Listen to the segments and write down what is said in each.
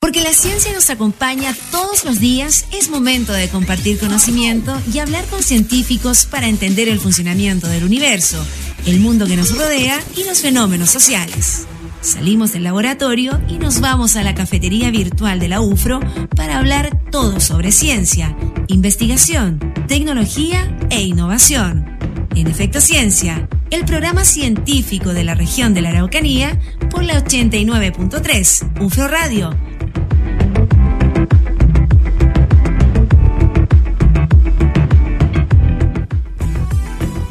Porque la ciencia nos acompaña todos los días, es momento de compartir conocimiento y hablar con científicos para entender el funcionamiento del universo, el mundo que nos rodea y los fenómenos sociales. Salimos del laboratorio y nos vamos a la cafetería virtual de la UFRO para hablar todo sobre ciencia, investigación, tecnología e innovación. En Efecto Ciencia, el programa científico de la región de la Araucanía por la 89.3 UFRO Radio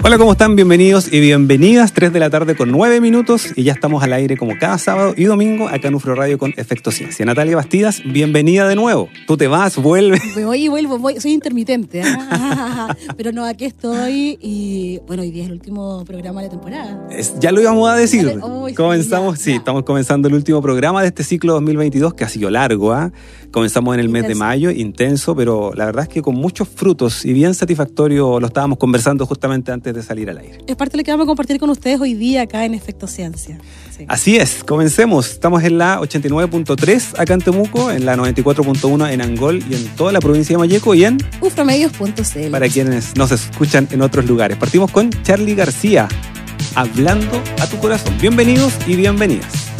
Hola, ¿cómo están? Bienvenidos y bienvenidas. 3 de la tarde con 9 minutos y ya estamos al aire como cada sábado y domingo acá en UFRO Radio con Efecto Ciencia. Natalia Bastidas, bienvenida de nuevo. Tú te vas, vuelves. Voy y vuelvo, voy. soy intermitente. ¿ah? Pero no, aquí estoy y bueno, hoy día es el último programa de la temporada. ya lo íbamos a decir. Comenzamos, sí, estamos comenzando el último programa de este ciclo 2022 que ha sido largo. ¿ah? Comenzamos en el mes de mayo, intenso, pero la verdad es que con muchos frutos y bien satisfactorio lo estábamos conversando justamente antes de salir al aire. Es parte de lo que vamos a compartir con ustedes hoy día acá en Efecto Ciencia. Así es, comencemos. Estamos en la 89.3 acá en Temuco, en la 94.1 en Angol y en toda la provincia de Mayeco y en ufromedios.cl. Para quienes nos escuchan en otros lugares. Partimos con Charlie García, hablando a tu corazón. Bienvenidos y bienvenidas.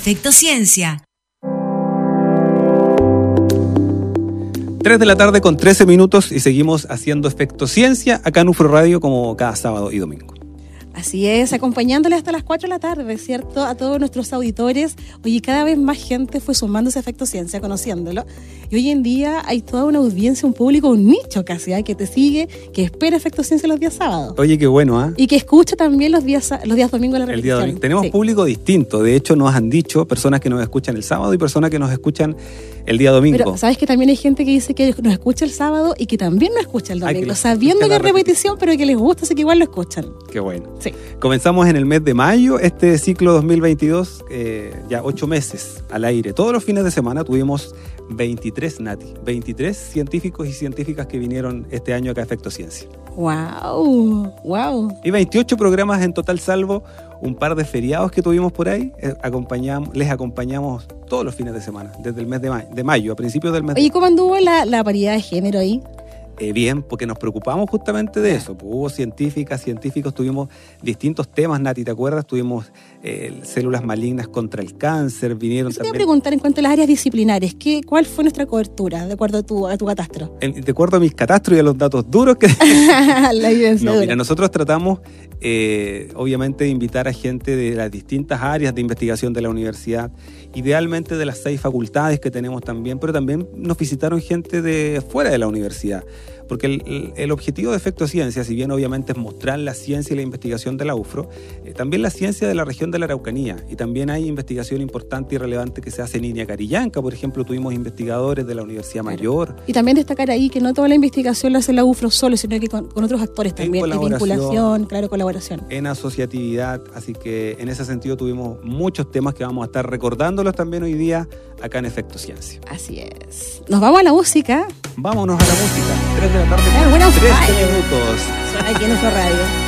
Efecto Ciencia. 3 de la tarde con 13 minutos y seguimos haciendo Efecto Ciencia acá en UFRO Radio como cada sábado y domingo. Así es, acompañándole hasta las 4 de la tarde, ¿cierto? A todos nuestros auditores. Oye, cada vez más gente fue sumándose a Efecto Ciencia, conociéndolo. Y hoy en día hay toda una audiencia, un público, un nicho casi, ¿eh? que te sigue, que espera Efecto Ciencia los días sábados. Oye, qué bueno, ¿ah? Y que escucha también los días, los días domingos la repetición. Tenemos público distinto. De hecho, nos han dicho personas que nos escuchan el sábado y personas que nos escuchan el día domingo. Pero sabes que también hay gente que dice que nos escucha el sábado y que también nos escucha el domingo, sabiendo que es repetición, pero que les gusta, así que igual lo escuchan. Qué bueno. Sí. Comenzamos en el mes de mayo, este ciclo 2022, eh, ya ocho meses al aire. Todos los fines de semana tuvimos 23 Nati, 23 científicos y científicas que vinieron este año acá a Efecto Ciencia. ¡Wow! ¡Wow! Y 28 programas en total, salvo un par de feriados que tuvimos por ahí. Eh, acompañamos, les acompañamos todos los fines de semana, desde el mes de, mayo, de mayo a principios del mes. ¿Y cómo anduvo la, la paridad de género ahí? Eh, bien, porque nos preocupamos justamente de eso. Pues, hubo científicas, científicos, tuvimos distintos temas, Nati, ¿te acuerdas? Tuvimos eh, células malignas contra el cáncer, vinieron también... Te voy a preguntar en cuanto a las áreas disciplinares, ¿qué, ¿cuál fue nuestra cobertura de acuerdo a tu, a tu catastro? de acuerdo a mis catastros y a los datos duros que... La No, mira, nosotros tratamos, eh, obviamente, de invitar a gente de las distintas áreas de investigación de la universidad, idealmente de las seis facultades que tenemos también, pero también nos visitaron gente de fuera de la universidad porque el, objetivo de Efecto Ciencia, si bien obviamente es mostrar la ciencia y la investigación de la UFRO, eh, también la ciencia de la región de la Araucanía. Y también hay investigación importante y relevante que se hace en Iña Carillanca, por ejemplo, tuvimos investigadores de la Universidad Mayor. Y también destacar ahí que no toda la investigación la hace la UFRO solo, sino que con, otros actores también, en vinculación, claro, colaboración. En asociatividad, así que en ese sentido tuvimos muchos temas que vamos a estar recordándolos también hoy día acá en Efecto Ciencia. Así es. Nos vamos a la música. Vámonos a la música. 3 de la tarde. Ah, bueno, 13 minutos. Aquí en nuestra radio.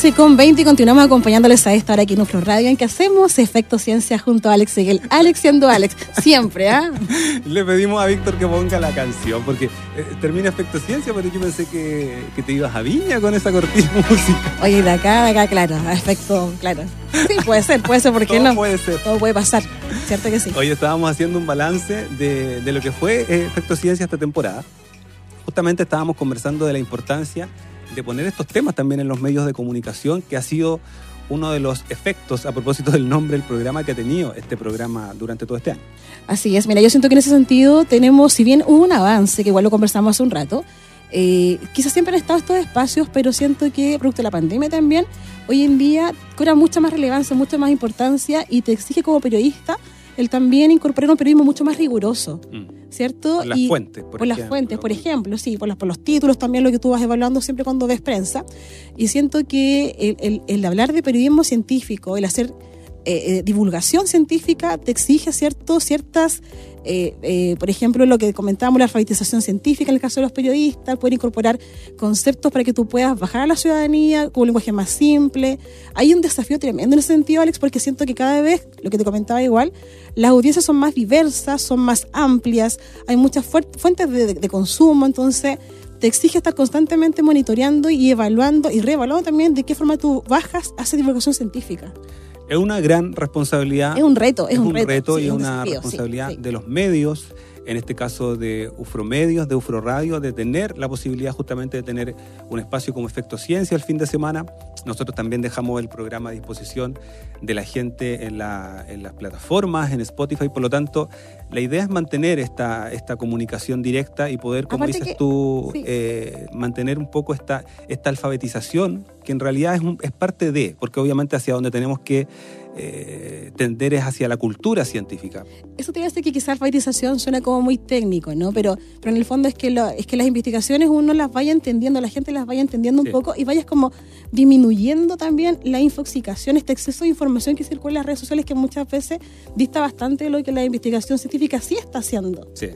15 con 20 y continuamos acompañándoles a esta hora aquí en nuestro radio en que hacemos Efecto Ciencia junto a Alex Seguel. Alex siendo Alex, siempre, ¿ah? Le pedimos a Víctor que ponga la canción porque eh, termina Efecto Ciencia, pero yo pensé que, que, te ibas a Viña con esa cortina música. Oye, de acá, de acá, claro, efecto, claro. Sí, puede ser, puede ser, ¿por qué no? puede ser. Todo puede pasar, ¿cierto que sí? Hoy estábamos haciendo un balance de, de lo que fue eh, Efecto Ciencia esta temporada. Justamente estábamos conversando de la importancia de poner estos temas también en los medios de comunicación, que ha sido uno de los efectos, a propósito del nombre del programa que ha tenido este programa durante todo este año. Así es, mira, yo siento que en ese sentido tenemos, si bien hubo un avance, que igual lo conversamos hace un rato, eh, quizás siempre han estado estos espacios, pero siento que, producto de la pandemia también, hoy en día cobra mucha más relevancia, mucha más importancia y te exige como periodista el también incorporar un periodismo mucho más riguroso, mm. ¿cierto? Por las fuentes, por, las fuentes, por ejemplo, sí, por, por, los títulos también, lo que tú vas evaluando siempre cuando ves prensa. Y siento que el, hablar de periodismo científico, el hacer eh, eh, divulgación científica, te exige cierto, ciertas eh, eh, por ejemplo, lo que comentábamos, la alfabetización científica en el caso de los periodistas, poder incorporar conceptos para que tú puedas bajar a la ciudadanía con un lenguaje más simple. Hay un desafío tremendo en ese sentido, Alex, porque siento que cada vez, lo que te comentaba igual, las audiencias son más diversas, son más amplias, hay muchas fuentes de, de consumo, entonces te exige estar constantemente monitoreando y evaluando y reevaluando también de qué forma tú bajas haces divulgación científica es una gran responsabilidad. Es un reto, es, un, reto, y es una responsabilidad de los medios, en este caso de Ufromedios, de Ufro Radio, de tener la posibilidad justamente de tener un espacio como Efecto Ciencia el fin de semana. Nosotros también dejamos el programa a disposición de la gente en, las plataformas, en Spotify, por lo tanto, la idea es mantener esta, esta comunicación directa y poder, como dices tú, eh, mantener un poco esta, esta alfabetización, que en realidad es, es parte de, porque obviamente hacia donde tenemos que eh, tender es hacia la cultura científica. Eso te decir que quizás alfabetización suena como muy técnico, ¿no? Pero, pero en el fondo es que, lo, es que las investigaciones uno las vaya entendiendo, la gente las vaya entendiendo un poco y vayas como disminuyendo también la infoxicación, este exceso de información que circula en las redes sociales que muchas veces dista bastante de lo que la investigación científica sí está haciendo. Sí.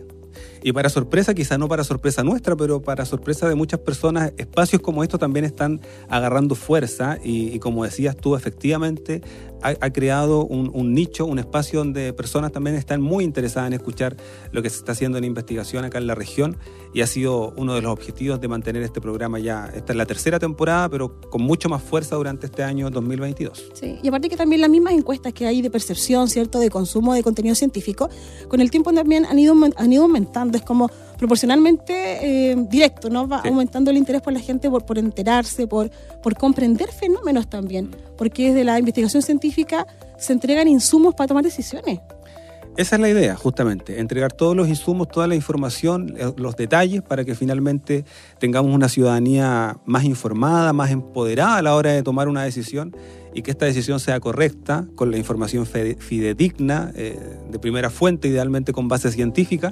Y para sorpresa, quizá no para sorpresa nuestra, pero para sorpresa de muchas personas, espacios como estos también están agarrando fuerza y, como decías tú, efectivamente ha, creado un, nicho, un espacio donde personas también están muy interesadas en escuchar lo que se está haciendo en investigación acá en la región y ha sido uno de los objetivos de mantener este programa ya. Esta es la tercera temporada, pero con mucho más fuerza durante este año 2022. Sí, y aparte que también las mismas encuestas que hay de percepción, ¿cierto?, de consumo de contenido científico, con el tiempo también han ido, han ido aumentando. Es como proporcionalmente eh, directo, ¿no? Va aumentando el interés por la gente por, por enterarse, por, por comprender fenómenos también, porque desde la investigación científica se entregan insumos para tomar decisiones. Esa es la idea, justamente, entregar todos los insumos, toda la información, eh, los detalles para que finalmente tengamos una ciudadanía más informada, más empoderada a la hora de tomar una decisión y que esta decisión sea correcta, con la información fidedigna, eh, de primera fuente, idealmente con base científica,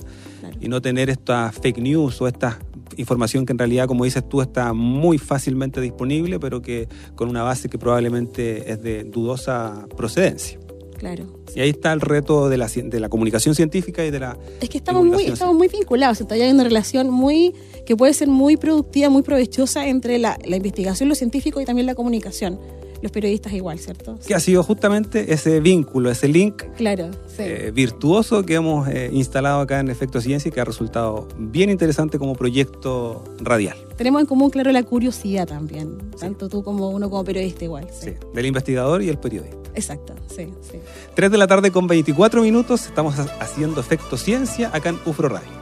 y no tener esta fake news o esta información que en realidad, como dices tú, está muy fácilmente disponible, pero que con una base que probablemente es de dudosa procedencia. Claro. Y ahí está el reto de la, de la comunicación científica y de la. Es que estamos muy, estamos muy vinculados, hay una relación muy que puede ser muy productiva, muy provechosa entre la, la investigación, lo científico y también la comunicación los periodistas igual, ¿cierto? Que ha sido justamente ese vínculo, ese link claro, eh, virtuoso que hemos eh, instalado acá en Efecto Ciencia y que ha resultado bien interesante como proyecto radial. Tenemos en común, claro, la curiosidad también, tanto tú como uno como periodista igual. Sí. del investigador y el periodista. Exacto, sí, sí. 3 de la tarde con 24 minutos, estamos haciendo Efecto Ciencia acá en UFRO Radio.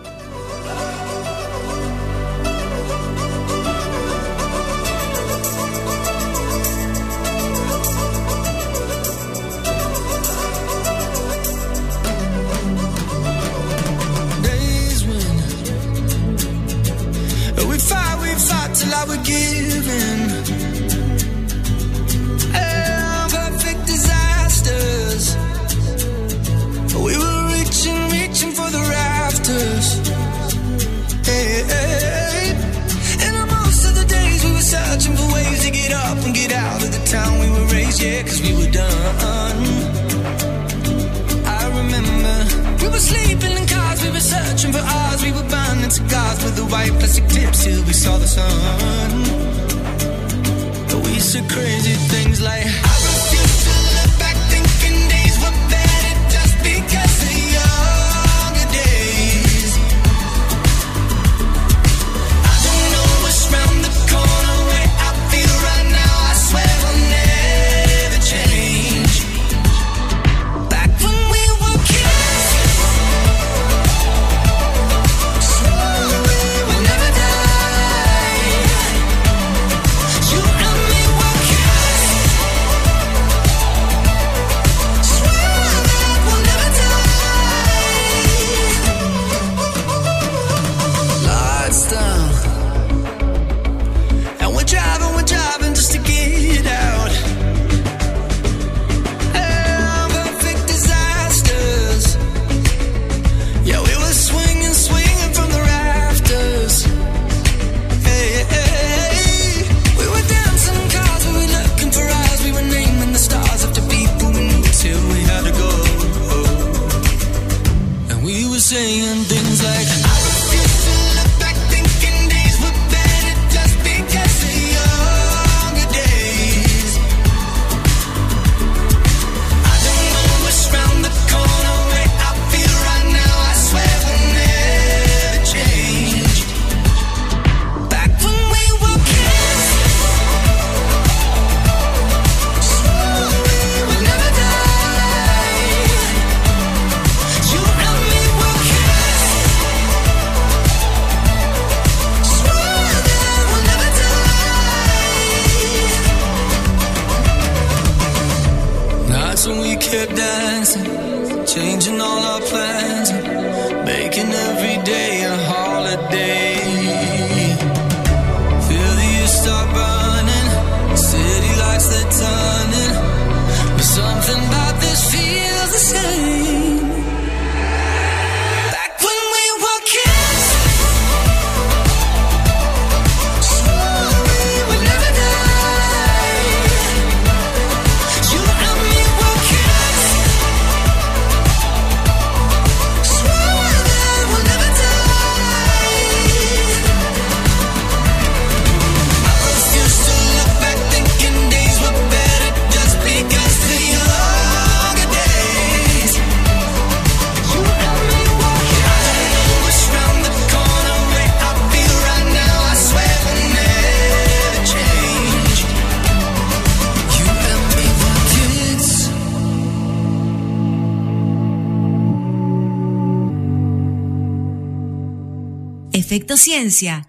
Efecto Ciencia.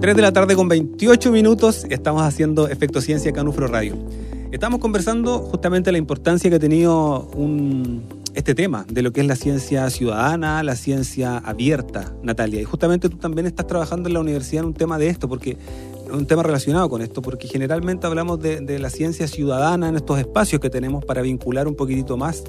3 de la tarde con 28 minutos, estamos haciendo Efecto Ciencia Canufro Radio. Estamos conversando justamente la importancia que ha tenido este tema de lo que es la ciencia ciudadana, la ciencia abierta, Natalia. Y justamente tú también estás trabajando en la universidad en un tema de esto, porque un tema relacionado con esto, porque generalmente hablamos de, de la ciencia ciudadana en estos espacios que tenemos para vincular un poquitito más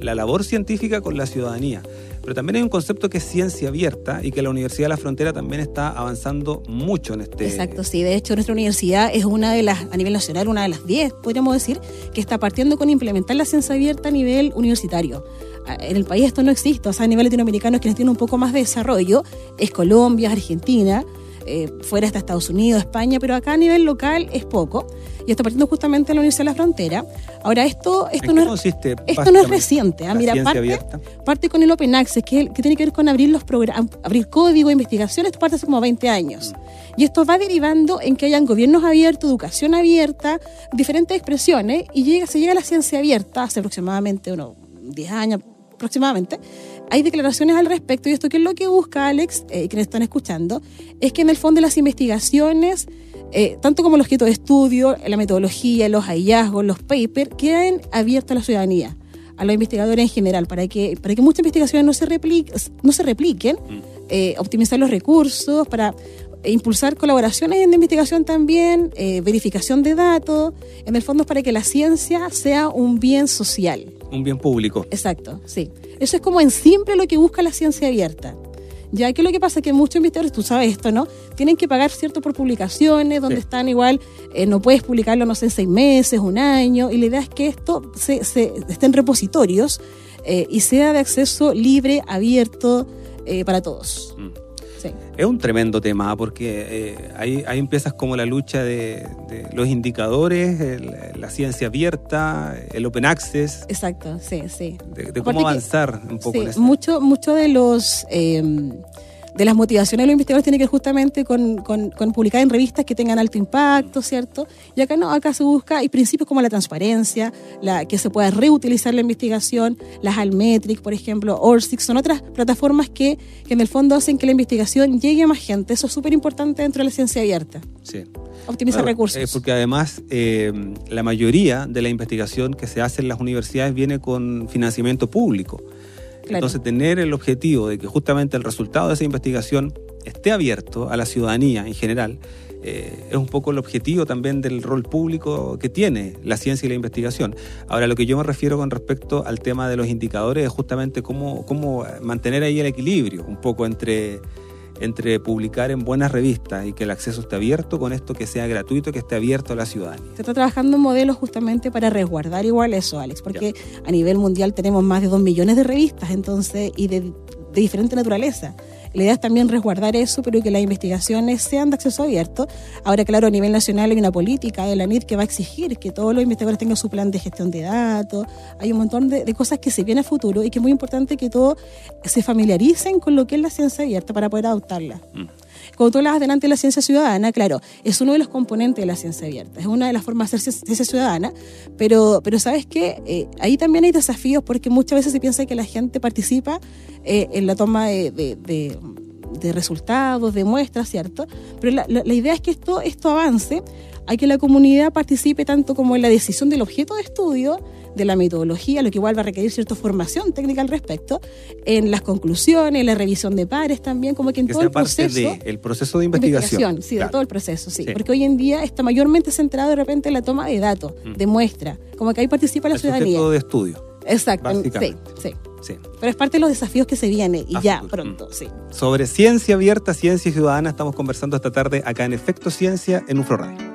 la labor científica con la ciudadanía. Pero también hay un concepto que es ciencia abierta y que la Universidad de la Frontera también está avanzando mucho en este. Exacto, sí. De hecho, nuestra universidad es una de las, a nivel nacional, una de las 10, podríamos decir, que está partiendo con implementar la ciencia abierta a nivel universitario. Ah, en el país esto no existe, o sea, a nivel latinoamericano, quienes tienen un poco más de desarrollo es Colombia, Argentina. Eh, fuera está Estados Unidos, España, pero acá a nivel local es poco. Y está partiendo justamente en la Universidad de la Frontera. Ahora, esto, esto, no, es, esto no es reciente. ¿ah? Mira, parte, parte, con el Open Access, que, que tiene que ver con abrir los abrir código, investigación, esto parte hace como 20 años. Y esto va derivando en que hayan gobiernos abiertos, educación abierta, diferentes expresiones, y llega, se llega a la ciencia abierta hace aproximadamente unos 10 años aproximadamente, hay declaraciones al respecto y esto que es lo que busca Alex, eh, nos están escuchando, es que en el fondo las investigaciones, eh, tanto como los objeto de estudio, la metodología, los hallazgos, los papers, queden abiertos a la ciudadanía, a los investigadores en general, para que, para que muchas investigaciones no se, repliquen, no se repliquen, mm. eh, optimizar los recursos, para impulsar colaboraciones en investigación también, verificación de datos, en el fondo es para que la ciencia sea un bien social. Un bien público. Exacto, sí. Eso es como en simple lo que busca la ciencia abierta. Ya que lo que pasa es que muchos investigadores, tú sabes esto, ¿no? Tienen que pagar cierto por publicaciones, donde están igual, eh, no puedes publicarlo, no sé, en seis meses, un año, y la idea es que esto se, se esté en repositorios eh, y sea de acceso libre, abierto eh, para todos. Mm. Es un tremendo tema porque eh, hay, hay, empiezas como la lucha de, los indicadores, la ciencia abierta, el open access. Exacto, sí, sí. De, cómo avanzar un poco. en mucho, mucho de los... Eh, de las motivaciones de los investigadores tiene que ver justamente con, publicar en revistas que tengan alto impacto, ¿cierto? Y acá no, acá se busca, hay principios como la transparencia, la, que se pueda reutilizar la investigación, las Almetric, por ejemplo, ORSIC, son otras plataformas que, en el fondo hacen que la investigación llegue a más gente. Eso es súper importante dentro de la ciencia abierta. Sí. Optimizar recursos. Eh, porque además eh, la mayoría de la investigación que se hace en las universidades viene con financiamiento público. Entonces, tener el objetivo de que justamente el resultado de esa investigación esté abierto a la ciudadanía en general, eh, es un poco el objetivo también del rol público que tiene la ciencia y la investigación. Ahora, lo que yo me refiero con respecto al tema de los indicadores es justamente cómo, cómo mantener ahí el equilibrio, un poco entre entre publicar en buenas revistas y que el acceso esté abierto con esto que sea gratuito, que esté abierto a la ciudadanía. Se está trabajando en modelos justamente para resguardar igual eso, Alex, porque a nivel mundial tenemos más de dos millones de revistas entonces y de, de diferente naturaleza. La idea es también resguardar eso, pero que las investigaciones sean de acceso abierto. Ahora, claro, a nivel nacional hay una política de la NIT que va a exigir que todos los investigadores tengan su plan de gestión de datos. Hay un montón de, cosas que se vienen a futuro y que es muy importante que todos se familiaricen con lo que es la ciencia abierta para poder adoptarla. Mm. Como tú hablas delante de la ciencia ciudadana, claro, es uno de los componentes de la ciencia abierta, es una de las formas de hacer ciencia ciudadana, pero, pero sabes que eh, ahí también hay desafíos porque muchas veces se piensa que la gente participa eh, en la toma de, de, resultados, de muestras, ¿cierto? Pero la, la, idea es que esto, esto avance, hay que la comunidad participe tanto como en la decisión del objeto de estudio, de la metodología, lo que igual va a requerir cierta formación técnica al respecto, en las conclusiones, la revisión de pares también, como que en todo el proceso. De, el proceso de investigación. sí, de todo el proceso, sí, Porque hoy en día está mayormente centrado de repente en la toma de datos, mm. de muestra, como que ahí participa la el ciudadanía. de estudio. Exacto, sí, sí. Sí. Pero es parte de los desafíos que se vienen y ya pronto, sí. Sobre ciencia abierta, ciencia ciudadana, estamos conversando esta tarde acá en Efecto Ciencia en UFRO Radio.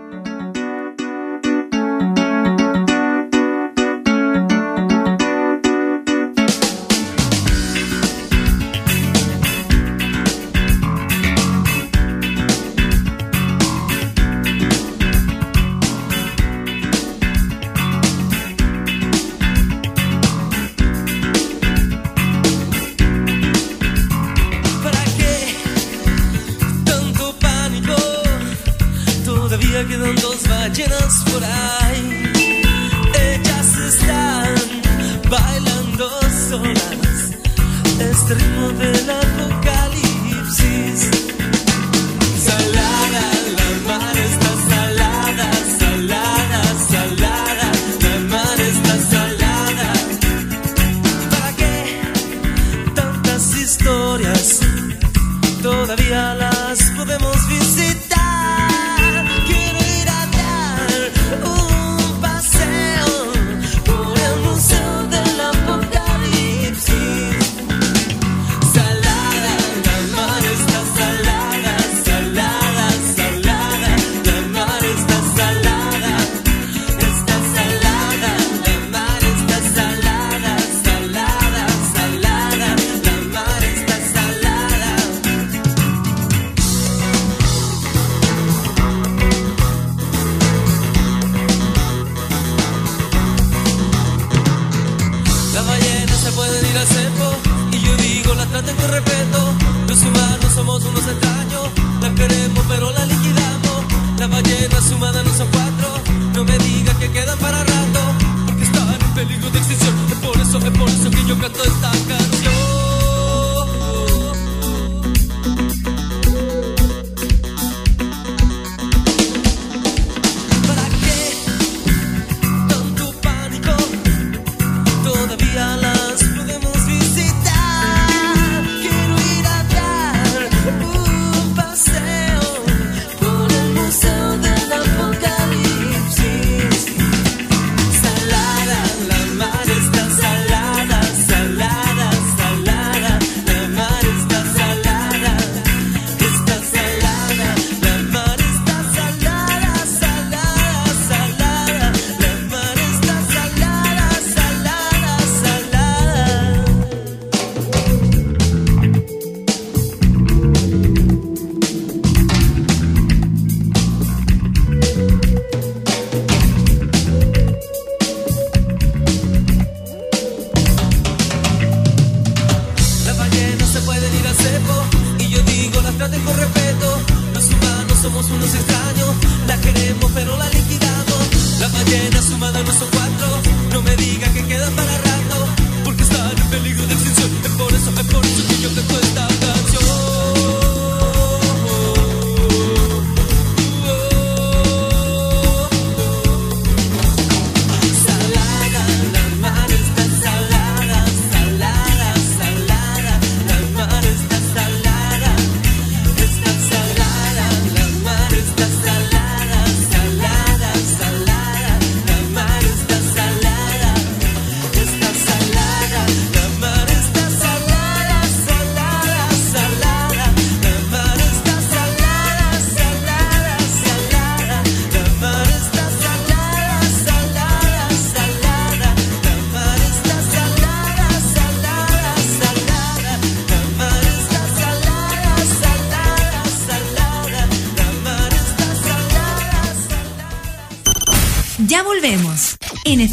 repente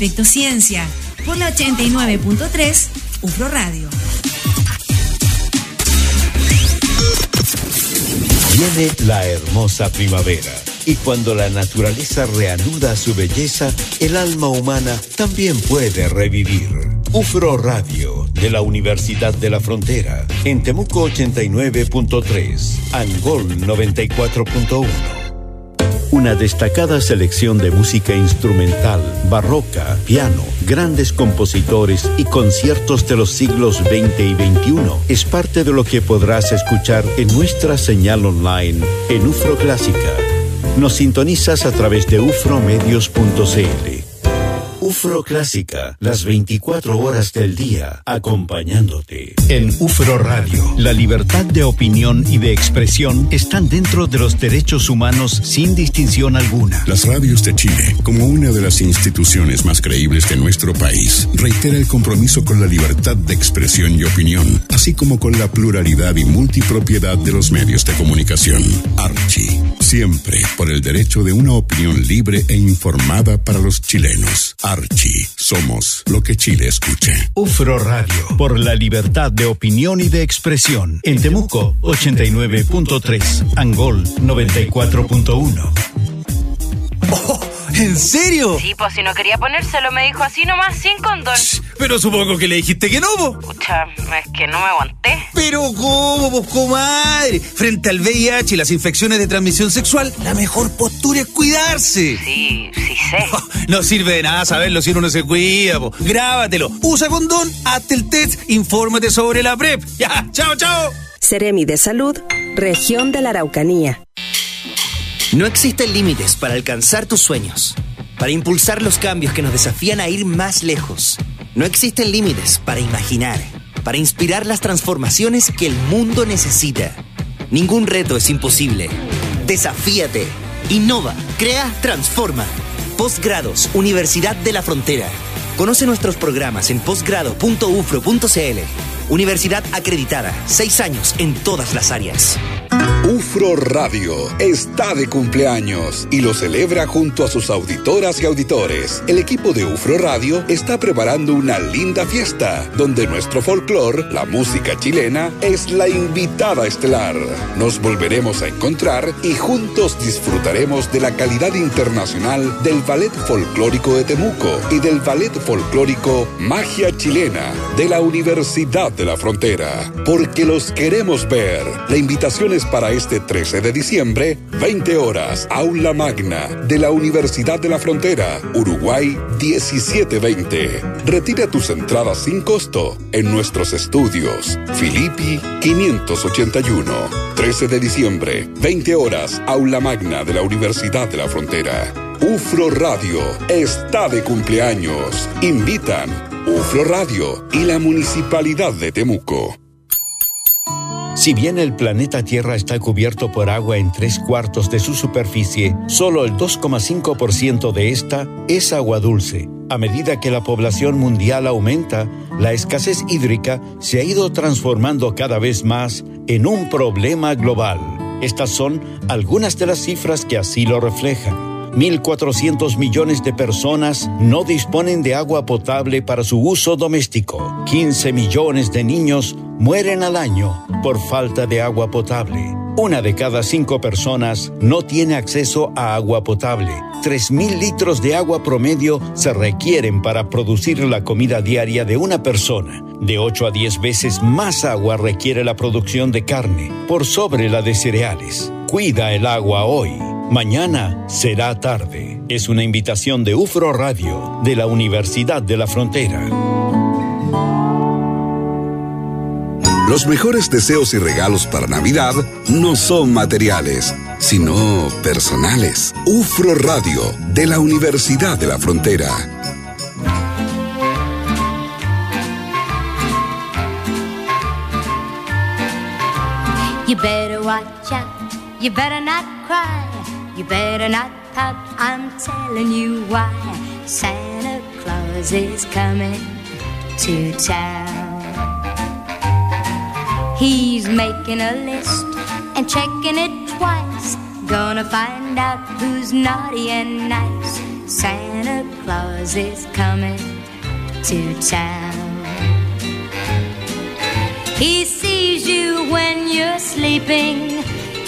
Efecto Ciencia por la 89.3 UFRO Radio. Viene la hermosa primavera y cuando la naturaleza reanuda su belleza, el alma humana también puede revivir. UFRO Radio de la Universidad de la Frontera en Temuco 89.3, Angol 94.1 una destacada selección de música instrumental, barroca, piano, grandes compositores y conciertos de los siglos XX y XXI es parte de lo que podrás escuchar en nuestra señal online en UFRO Clásica. Nos sintonizas a través de ufromedios.cl. UFRO Clásica, las 24 horas del día, acompañándote. En UFRO Radio, la libertad de opinión y de expresión están dentro de los derechos humanos sin distinción alguna. Las radios de Chile, como una de las instituciones más creíbles de nuestro país, reitera el compromiso con la libertad de expresión y opinión, así como con la pluralidad y multipropiedad de los medios de comunicación. Archie, siempre por el derecho de una opinión libre e informada para los chilenos. Archie, somos lo que Chile escuche. UFRO Radio, por la libertad de opinión y de expresión. En Temuco, 89.3. Angol, 94.1. ¿En serio? Sí, pues si no quería ponérselo, me dijo así nomás, sin condón. pero supongo que le dijiste que no, vos. Pucha, es que no me aguanté. Pero ¿cómo, vos, comadre? Frente al VIH y las infecciones de transmisión sexual, la mejor postura es cuidarse. Sí, sí sé. no sirve de nada saberlo si uno no se cuida, vos. Grábatelo. Usa condón, hazte el test, infórmate sobre la PrEP. Ya, chao, chao. Ceremi de Salud, Región de la Araucanía. No existen límites para alcanzar tus sueños, para impulsar los cambios que nos desafían a ir más lejos. No existen límites para imaginar, para inspirar las transformaciones que el mundo necesita. Ningún reto es imposible. Desafíate. Innova, crea, transforma. Postgrados, Universidad de la Frontera. Conoce nuestros programas en postgrado.ufro.cl. Universidad acreditada, seis años en todas las áreas. UFRO Radio está de cumpleaños y lo celebra junto a sus auditoras y auditores. El equipo de UFRO Radio está preparando una linda fiesta donde nuestro folclore, la música chilena, es la invitada estelar. Nos volveremos a encontrar y juntos disfrutaremos de la calidad internacional del Ballet Folclórico de Temuco y del Ballet Folclórico Magia Chilena de la Universidad de la Frontera. Porque los queremos ver. La invitación es para este 13 de diciembre, 20 horas, Aula Magna de la Universidad de la Frontera, Uruguay 1720. Retira tus entradas sin costo en nuestros estudios. Filippi 581. 13 de diciembre, 20 horas, Aula Magna de la Universidad de la Frontera. UFRO Radio está de cumpleaños. Invitan UFRO Radio y la Municipalidad de Temuco. Si bien el planeta Tierra está cubierto por agua en tres cuartos de su superficie, solo el 2,5% de esta es agua dulce. A medida que la población mundial aumenta, la escasez hídrica se ha ido transformando cada vez más en un problema global. Estas son algunas de las cifras que así lo reflejan. 1.400 millones de personas no disponen de agua potable para su uso doméstico. 15 millones de niños mueren al año por falta de agua potable. Una de cada cinco personas no tiene acceso a agua potable. 3.000 litros de agua promedio se requieren para producir la comida diaria de una persona. De 8 a 10 veces más agua requiere la producción de carne, por sobre la de cereales. Cuida el agua hoy. Mañana será tarde. Es una invitación de UFRO Radio, de la Universidad de la Frontera. Los mejores deseos y regalos para Navidad no son materiales, sino personales. UFRO Radio, de la Universidad de la Frontera. You better watch out, you better not cry. You better not pout, I'm telling you why. Santa Claus is coming to town. He's making a list and checking it twice. Gonna find out who's naughty and nice. Santa Claus is coming to town. He sees you when you're sleeping.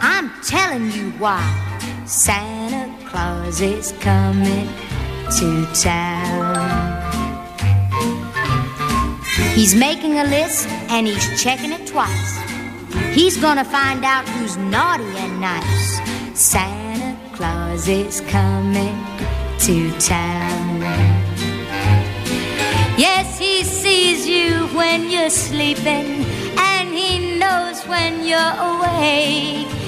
I'm telling you why Santa Claus is coming to town. He's making a list and he's checking it twice. He's gonna find out who's naughty and nice. Santa Claus is coming to town. Yes, he sees you when you're sleeping and he knows when you're awake.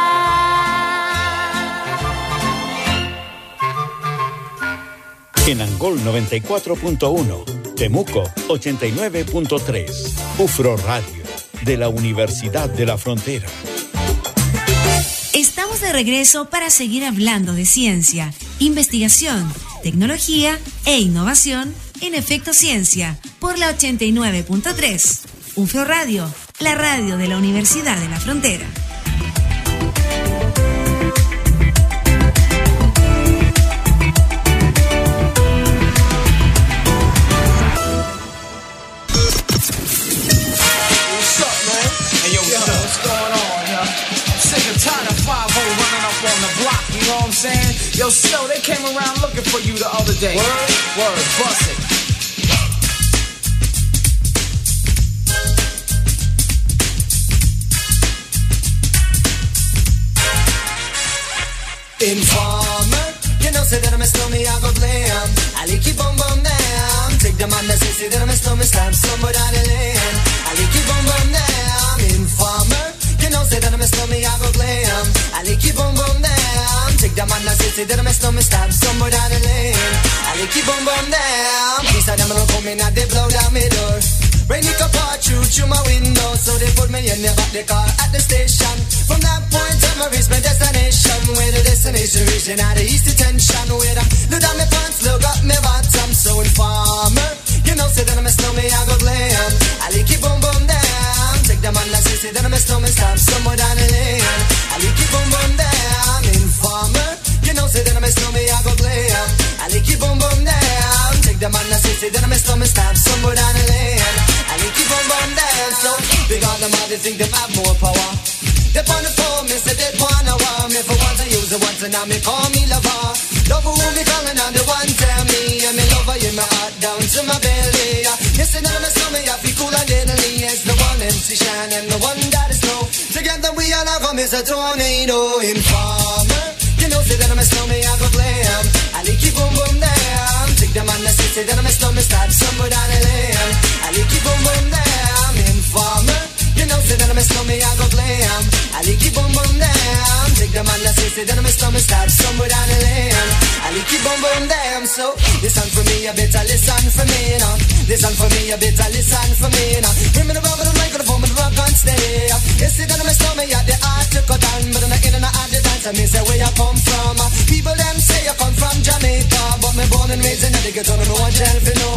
En Angol 94.1, Temuco 89.3, UFRO Radio, de la Universidad de la Frontera. Estamos de regreso para seguir hablando de ciencia, investigación, tecnología e innovación en Efecto Ciencia por la 89.3. UFRO Radio, la radio de la Universidad de la Frontera. Snow, they came around looking for you the other day. Word? Word, bust it. Informer, you know, say that I'm a stormy, I go blam. I like keep on bum down. Take the man that say, say that I'm a stormy, stab somewhere down the lane. I like keep on bum down. Informer, you know, say that I'm a stormy, I go blam. I like keep on bum down. Take the man that say, say that I'm a stormy, stab somewhere down the lane. I like keep on bum down. These are them, I don't come in, they blow down my door. Rain it up all through, through my window So they put me in the back the car at the station From that point on I reach my destination Where the destination region at the east detention Where I look down my pants, look up my bottom So informer, you know say that I'm a snowman, I go glam I like it boom boom down Take the man that say, say that I'm a snowman Stop somewhere down the lane I like it boom boom down Informer, you know say that I'm a snowman, I go glam I like it boom boom down Take the man that say, say that I'm a snowman Stop somewhere down the lane I like keep on bum down so Big on them all they think them have more power. They on the phone, me say they wanna war me. For once I use it once and now me call me lover. Love who me calling on the one tell me. And me lover in my heart down to my belly. And I'm a stomach, I feel cool deadly Yes, the Shine and the one that is snow Together we all have a miss a tornado. Informer You know, say that I'm a snowman, I go glam. I like keep boom boom down Take the man that say, say that I'm a snowman Start somewhere down the lane. I like keep boom boom down Informer You know, say that I'm a snowman, I go glam man that say, that I'm a snowman Start somewhere down the lane I keep on boom down So, listen for me, you better listen for me now Listen for me, you better listen for me now Bring me the rubber, the microphone, the rock and stay You see that a snowman, yeah, the art to cut down But I'm not in and out the dance, I mean, say where you come from. People them say you come from Jamaica But me born and raised in the ghetto, no one tell for no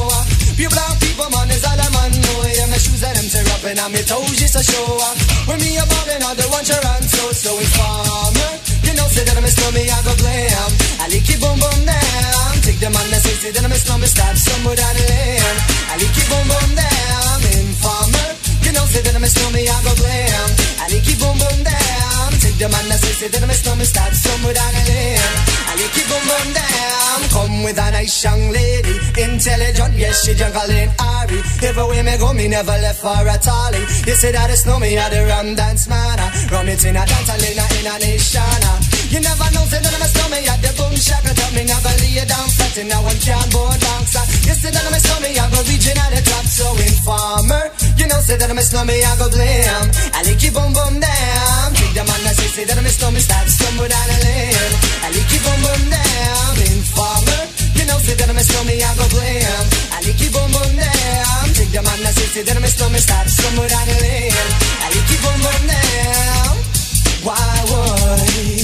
Pure black people, man, is all I'm on know Yeah, my shoes and them tear up and I'm toes just to show When me a ballin', all the one you run so you know, snowman, I go glam I like it boom boom down Take the man that say, say that I'm a snowman, start somewhere down the lane I like it boom boom down Informer, you know, say that I'm a snowman, I go glam I like it boom boom down Take the man that say, say that I'm a snowman, start somewhere down the lane I like it boom boom down Come with a nice young lady Intelligent, yes, she jungle in Ari Everywhere me go, me never left for a tally You say that it's no me, I the rum dance man Rum it in a dance, a, in a nation You never know, say that I'm a snowman, at the boom shack Tell me never lay down flat in a one can board bouncer You say that I'm a snowman, I go reaching at the top So informer, you know, say that I'm a snowman, I go glam I like it boom boom down Take the man that say, say that I'm a snowman, start to stumble down the lane. I like it boom boom down Informer, you know, say that I'm a snowman, I go glam I like it boom boom down Take the man that say, say that I'm a snowman, start to stumble down the lane. I like it boom boom down Why would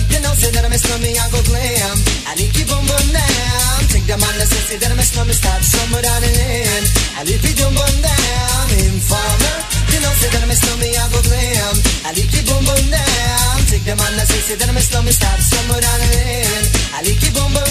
know, say that I'm a snowman, I go glam. I like it boom boom down. Take the man that say, that I'm a snowman, start somewhere down the lane. I like it boom boom down. Informer, you know, say that I'm a snowman, I go glam. I like it boom boom down. Take the man that say, that I'm a snowman, start somewhere down the lane. I like it boom boom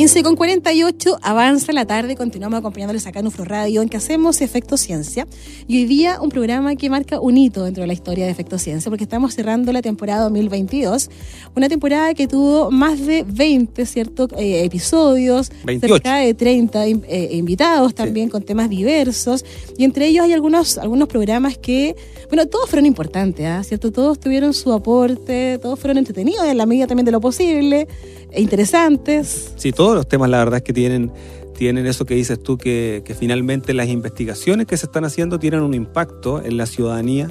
15 con 48, avanza la tarde, continuamos acompañándoles acá en Ufro Radio, en que hacemos Efecto Ciencia. Y hoy día un programa que marca un hito dentro de la historia de Efecto Ciencia, porque estamos cerrando la temporada 2022, una temporada que tuvo más de 20, ¿cierto?, eh, episodios, 28. cerca de 30 in- eh, invitados también con temas diversos, y entre ellos hay algunos, algunos programas que, bueno, todos fueron importantes, ¿ah? ¿cierto? Todos tuvieron su aporte, todos fueron entretenidos en la medida también de lo posible, e interesantes. Sí, todos los temas la verdad es que tienen, tienen eso que dices tú, que, que finalmente las investigaciones que se están haciendo tienen un impacto en la ciudadanía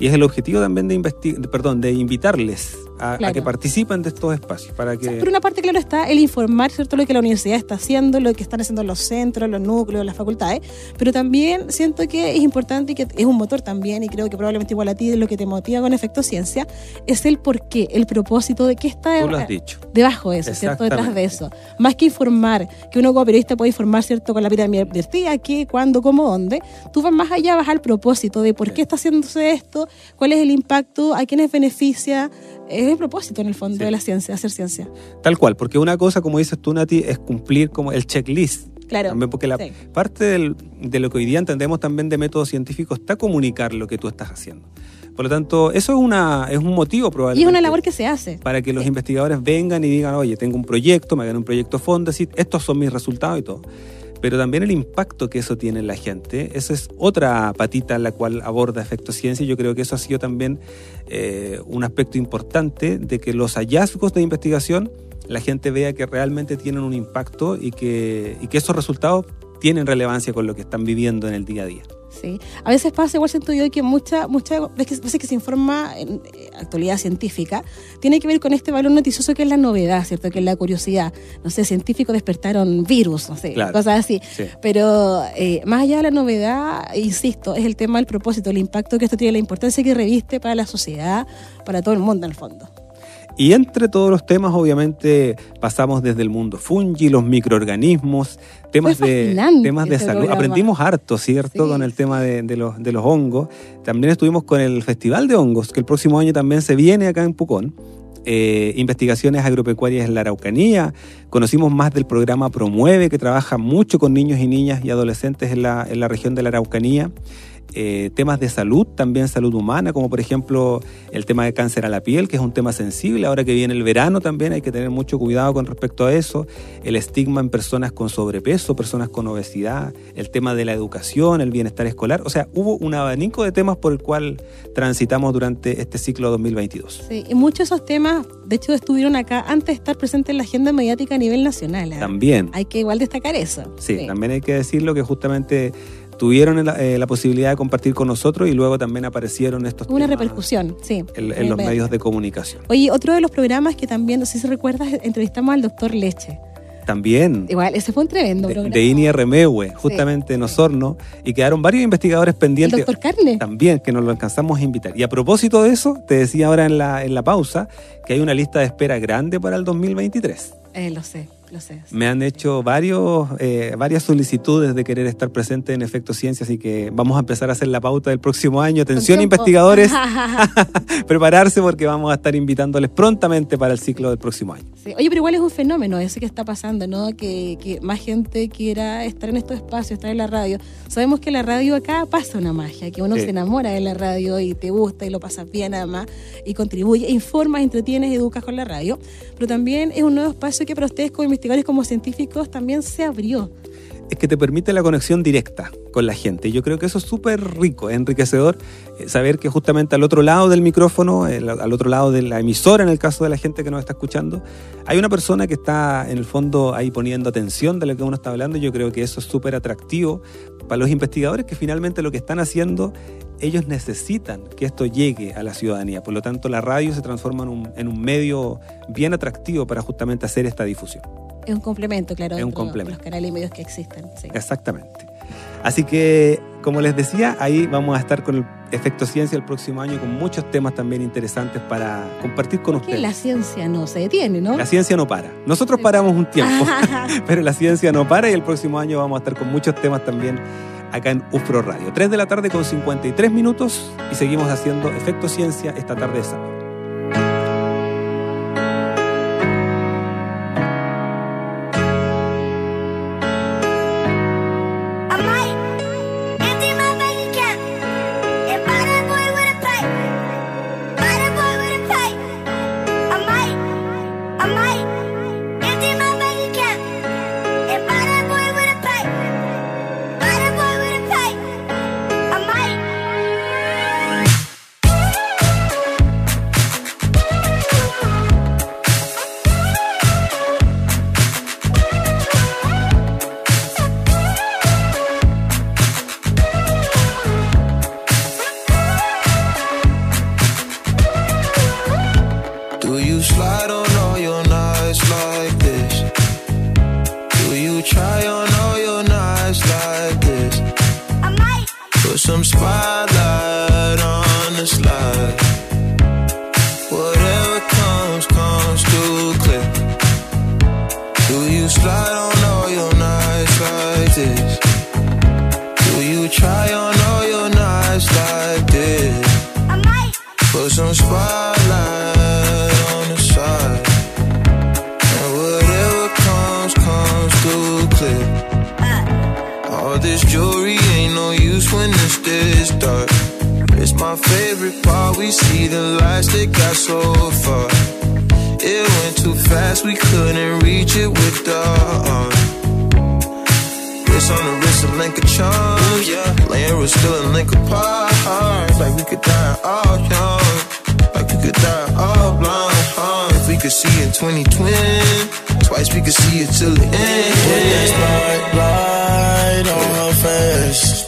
y es el objetivo también de, perdón, de invitarles a, a Claro. que participen de estos espacios. Para que, Por una parte, claro, está el informar, ¿cierto? Lo que la universidad está haciendo, lo que están haciendo los centros, los núcleos, las facultades, pero también siento que es importante y que es un motor también, y creo que probablemente igual a ti lo que te motiva con Efecto Ciencia, es el por qué, el propósito de qué está tú lo has dicho. debajo de eso, ¿cierto? Detrás de eso. Más que informar, que uno como periodista puede informar, ¿cierto? Con la pirámide advertida, qué, cuándo, cómo, dónde. Tú vas más allá, vas al propósito de por qué está haciéndose esto, cuál es el impacto, a quiénes beneficia. Es el propósito, en el fondo, de la ciencia, hacer ciencia. Tal cual, porque una cosa, como dices tú, Nati, es cumplir como el checklist. Claro. También porque la sí. parte del- de lo que hoy día entendemos también de método científico está comunicar lo que tú estás haciendo. Por lo tanto, eso es, una, es un motivo Y probablemente. es una labor que se hace. para que los investigadores vengan y digan, oye, tengo un proyecto, me hagan un proyecto Fondesit, estos son mis resultados y todo. Pero también el impacto que eso tiene en la gente, esa es otra patita en la cual aborda Efecto Ciencia y yo creo que eso ha sido también eh, un aspecto importante de que los hallazgos de investigación la gente vea que realmente tienen un impacto y que, y que esos resultados tienen relevancia con lo que están viviendo en el día a día. Sí. A veces pasa, igual siento yo, que muchas muchas veces que se informa en eh, actualidad científica tiene que ver con este valor noticioso que es la novedad, ¿cierto? Que es la curiosidad. No sé, científicos despertaron virus, no sé, Claro. cosas así. Sí. Pero eh, más allá de la novedad, insisto, es el tema del propósito, el impacto que esto tiene, la importancia que reviste para la sociedad, para todo el mundo en el fondo. Y entre todos los temas, obviamente, pasamos desde el mundo fungi, los microorganismos, temas de, temas de ese salud. Aprendimos harto, ¿cierto? Sí. Con el tema de, de los, de los hongos. También estuvimos con el Festival de Hongos, que el próximo año también se viene acá en Pucón. Eh, investigaciones agropecuarias en la Araucanía. Conocimos más del programa Promueve, que trabaja mucho con niños y niñas y adolescentes en la, en la región de la Araucanía. Eh, temas de salud, también salud humana, como por ejemplo el tema de cáncer a la piel, que es un tema sensible. Ahora que viene el verano también hay que tener mucho cuidado con respecto a eso. El estigma en personas con sobrepeso, personas con obesidad, el tema de la educación, el bienestar escolar. O sea, hubo un abanico de temas por el cual transitamos durante este ciclo 2022. Sí, y muchos de esos temas, de hecho, estuvieron acá antes de estar presentes en la agenda mediática a nivel nacional. ¿ah? También. Hay que igual destacar eso. Sí, también hay que decirlo que justamente tuvieron la, eh, la posibilidad de compartir con nosotros y luego también aparecieron estos una temas repercusión, sí. en, los medios de comunicación. Oye, otro de los programas que también, no sé si recuerdas, entrevistamos al doctor Leche. También Igual, ese fue un tremendo de, programa. de INI Remewe, justamente en Osorno, y quedaron varios investigadores el pendientes. doctor Carne. También, que nos lo alcanzamos a invitar. Y a propósito de eso, te decía ahora en la, en la pausa que hay una lista de espera grande para el 2023. Eh, lo sé, lo sé. Me han hecho varios, eh, varias solicitudes de querer estar presente en Efecto Ciencia, así que vamos a empezar a hacer la pauta del próximo año. Atención, investigadores, prepararse porque vamos a estar invitándoles prontamente para el ciclo del próximo año. Sí. Oye, pero igual es un fenómeno ese que está pasando, ¿no? Que, que más gente quiera estar en estos espacios, estar en la radio. Sabemos que la radio acá pasa una magia, que uno Sí. se enamora de la radio y te gusta y lo pasas bien además y contribuye, informas, entretienes, educas con la radio. Pero también es un nuevo espacio que para ustedes como investigadores, como científicos, también se abrió. Es que te permite la conexión directa con la gente. Yo creo que eso es súper rico, enriquecedor, eh, saber que justamente al otro lado del micrófono, al otro lado de la emisora, en el caso de la gente que nos está escuchando, hay una persona que está en el fondo ahí poniendo atención de lo que uno está hablando. Yo creo que eso es súper atractivo para los investigadores que finalmente lo que están haciendo, ellos necesitan que esto llegue a la ciudadanía. Por lo tanto, la radio se transforma en un, en un medio bien atractivo para justamente hacer esta difusión. Es un complemento, claro, Es un de complemento. los canales y medios que existen. sí. Exactamente. Así que, como les decía, ahí vamos a estar con el Efecto Ciencia el próximo año con muchos temas también interesantes para compartir con Que ustedes. la ciencia no se detiene, ¿no? La ciencia no para. Nosotros paramos un tiempo, pero la ciencia no para y el próximo año vamos a estar con muchos temas también acá en UFRO Radio. 3 de la tarde con 53 minutos y seguimos haciendo Efecto Ciencia esta tarde de sábado. My favorite part. We see the lights that got so far. It went too fast, we couldn't reach it with the arm. Wrist on the wrist, a link of charm. Yeah, laying was still a link apart. Like we could die all young. Like we could die all blind. huh? If we could see in 2020, twice we could see it till the end. Put that spotlight on her face.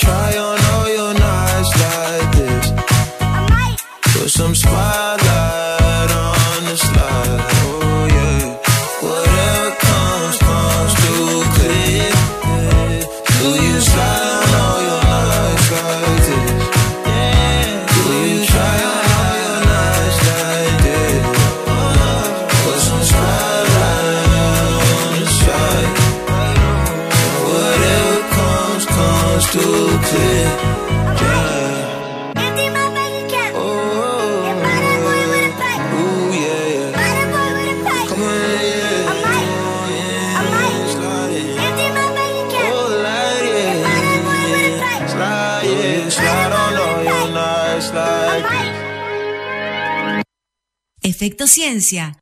Try on all your nights like this? Put some spotlight Ciencia.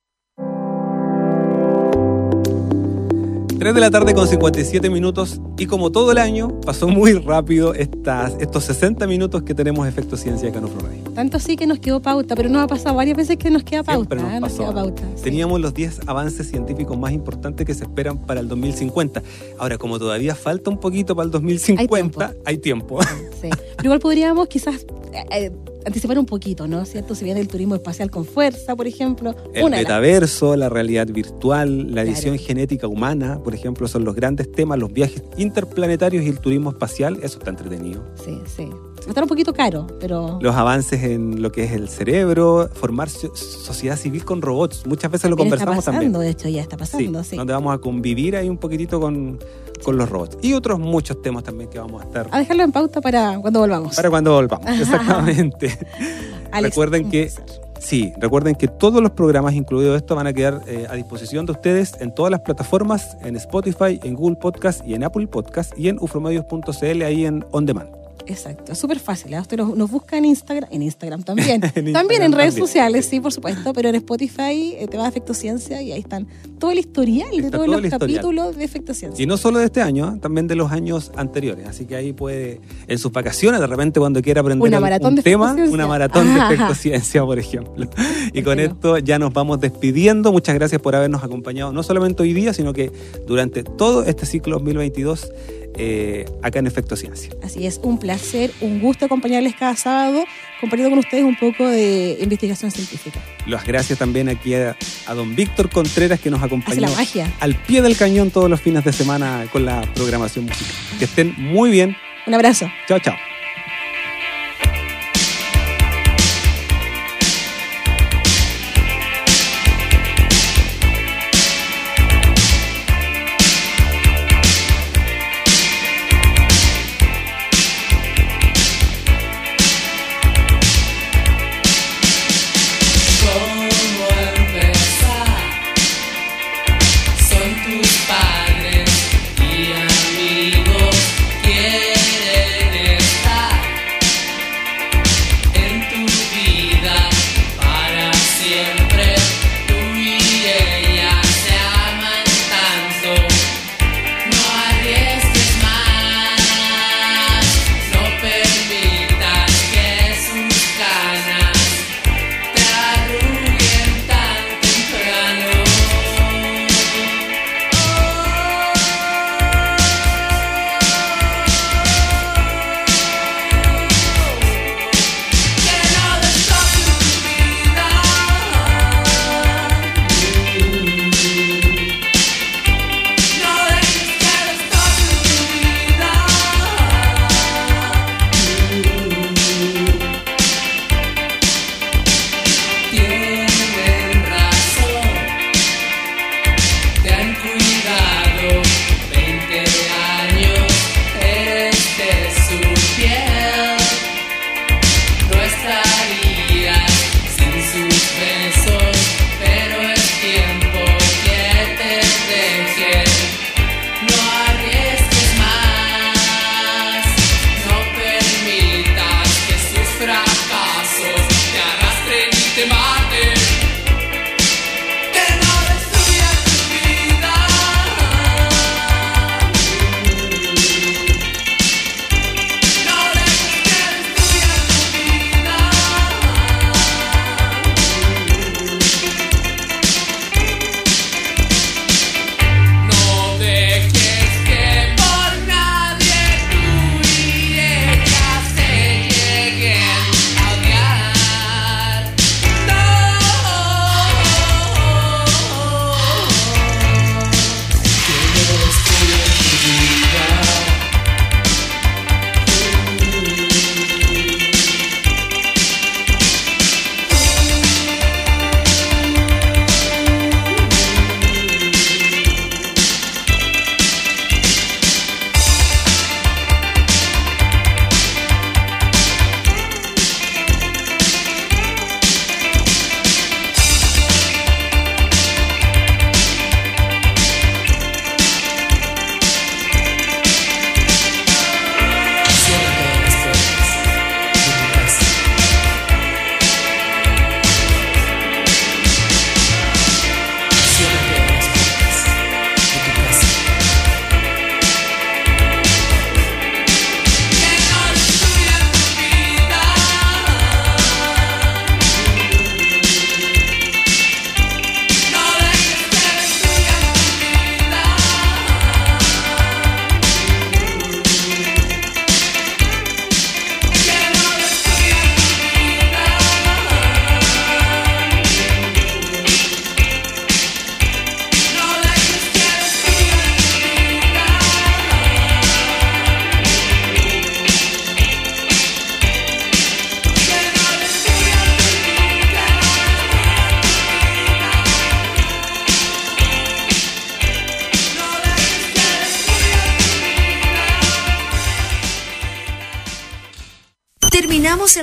3 de la tarde con 57 minutos y como todo el año pasó muy rápido estas, estos 60 minutos que tenemos Efecto Ciencia acá en Ofro Radio. Tanto sí que nos quedó pauta, pero nos ha pasado varias veces que nos queda pauta. Nos ¿eh? pasó. queda pauta. sí. Teníamos los 10 avances científicos más importantes que se esperan para el 2050. Ahora, como todavía falta un poquito para el 2050, hay tiempo. Sí. Pero igual podríamos quizás eh, anticipar un poquito, ¿no? ¿Cierto? Si viene el turismo espacial con fuerza, por ejemplo. El una metaverso, la realidad virtual, la edición genética humana, por ejemplo, son los grandes temas, los viajes interplanetarios y el turismo espacial, eso está entretenido. Sí, sí. Va a estar un poquito caro, pero. Los avances en lo que es el cerebro, formar so- sociedad civil con robots, muchas veces lo También conversamos está pasando, también. de hecho, ya está pasando, sí. Donde vamos a convivir ahí un poquitito con, con los robots. Y otros muchos temas también que vamos a estar A dejarlo en pauta para cuando volvamos. para cuando volvamos. Exactamente. Alex, recuerden que sí, recuerden que todos los programas, incluido esto, van a quedar eh, a disposición de ustedes en todas las plataformas, en Spotify, en Google Podcast y en Apple Podcast y en ufromedios.cl ahí en On Demand. Exacto, es súper fácil. ¿eh? Usted nos, nos busca en Instagram, en Instagram también. En también en redes también. sociales, sí, por supuesto, pero en Spotify eh, te va a Efecto Ciencia y ahí están todo el historial de todos todo los capítulos de Efecto Ciencia. Y no solo de este año, ¿eh? también de los años anteriores. Así que ahí puede, en sus vacaciones, de repente cuando quiera aprender Una de tema, una maratón de Ajá. efectociencia, por ejemplo. Y con esto ya nos vamos despidiendo. Muchas gracias por habernos acompañado, no solamente hoy día, sino que durante todo este ciclo 2022 eh, acá en Efecto Ciencia. Así es, un placer, un gusto acompañarles cada sábado, compartiendo con ustedes un poco de investigación científica. Las gracias también aquí a, a don Víctor Contreras que nos acompañó la magia. al pie del cañón todos los fines de semana con la programación musical. Que estén muy bien. Un abrazo. Chao, chao.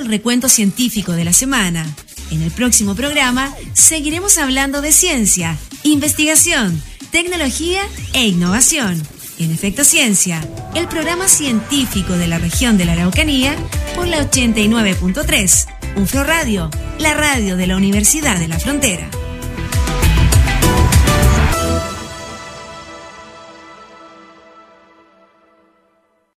Recuento científico de la semana. En el próximo programa seguiremos hablando de ciencia, investigación, tecnología e innovación. En Efecto Ciencia, el programa científico de la región de la Araucanía por la 89.3, UFRO Radio, la radio de la Universidad de la Frontera.